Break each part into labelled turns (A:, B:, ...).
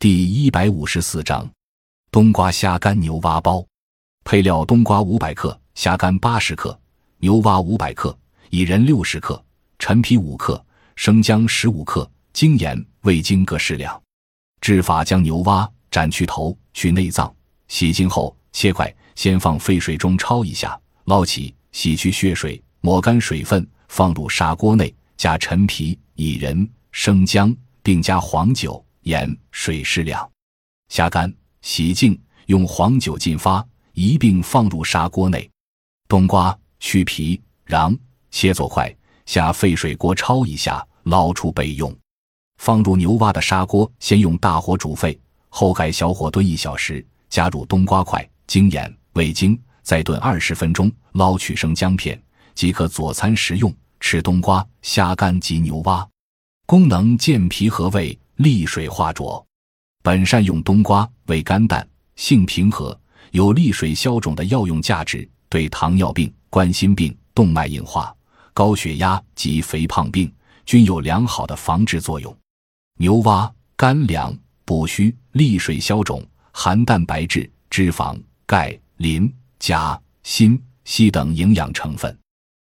A: 第一百五十四章，冬瓜虾干牛蛙煲。配料：冬瓜五百克，虾干八十克，牛蛙五百克，薏仁六十克，陈皮五克，生姜十五克，精盐、味精各适量。制法：将牛蛙斩去头，去内脏，洗净后切块，先放沸水中焯一下，捞起，洗去血水，抹干水分，放入砂锅内，加陈皮、薏仁、生姜，并加黄酒。盐水适量，虾干洗净，用黄酒浸发，一并放入砂锅内。冬瓜去皮瓤，切作块，下沸水锅焯一下，捞出备用。放入牛蛙的砂锅，先用大火煮沸，后盖小火炖一小时，加入冬瓜块、精盐、味精，再炖二十分钟，捞取生姜片，即可佐餐食用。吃冬瓜、虾干及牛蛙，功能健脾和胃。利水化浊，本善用冬瓜，味甘淡，性平和，有利水消肿的药用价值，对糖尿病、冠心病、动脉硬化、高血压及肥胖病均有良好的防治作用。牛蛙干凉，补虚，利水消肿，含蛋白质、脂肪、钙、磷、钾、锌、硒等营养成分。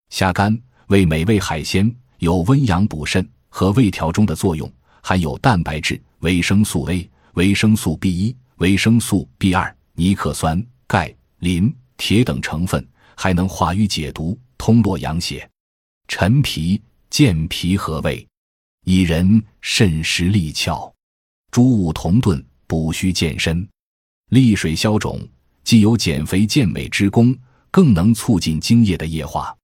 A: 虾干为美味海鲜，有温阳补肾和胃调中的作用。含有蛋白质、维生素 A、维生素 B 一、维生素 B 二、尼克酸、钙、磷、铁等成分，还能化瘀解毒、通络养血。陈皮健脾和胃，薏仁渗湿利窍，诸物同炖，补虚健身，利水消肿，既有减肥健美之功，更能促进精液的液化。